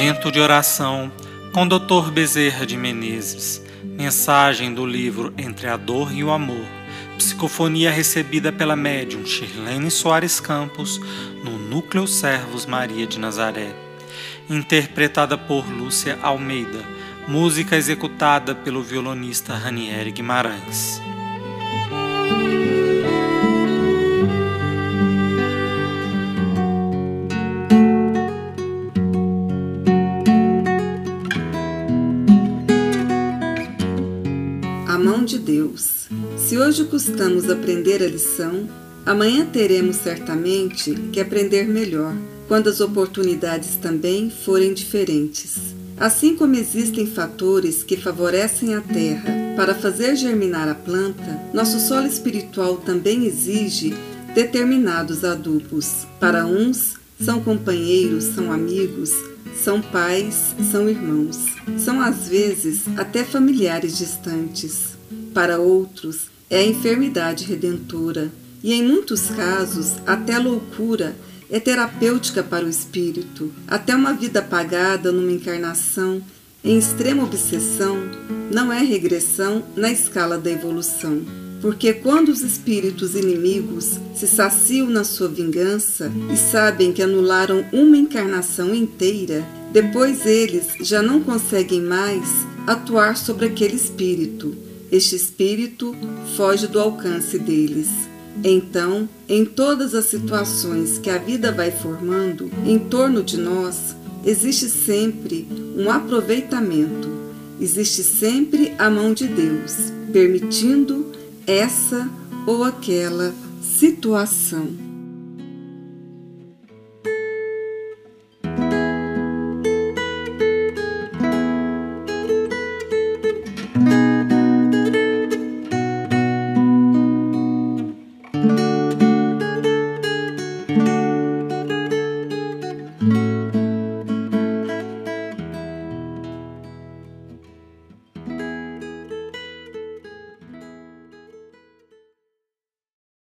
Momento de oração com Dr. Bezerra de Menezes. Mensagem do livro Entre a Dor e o Amor. Psicofonia recebida pela médium Shirlene Soares Campos no Núcleo Servos Maria de Nazaré. Interpretada por Lúcia Almeida. Música executada pelo violonista Ranieri Guimarães. Mão de Deus. Se hoje custamos aprender a lição, amanhã teremos certamente que aprender melhor, quando as oportunidades também forem diferentes. Assim como existem fatores que favorecem a terra para fazer germinar a planta, nosso solo espiritual também exige determinados adubos. Para uns, são companheiros, são amigos, são pais, são irmãos, são às vezes até familiares distantes. Para outros, é a enfermidade redentora, e em muitos casos, até loucura é terapêutica para o espírito. Até uma vida apagada numa encarnação em extrema obsessão não é regressão na escala da evolução. Porque quando os espíritos inimigos se saciam na sua vingança e sabem que anularam uma encarnação inteira, depois eles já não conseguem mais atuar sobre aquele espírito. Este espírito foge do alcance deles. Então, em todas as situações que a vida vai formando em torno de nós, existe sempre um aproveitamento, existe sempre a mão de Deus, permitindo essa ou aquela situação.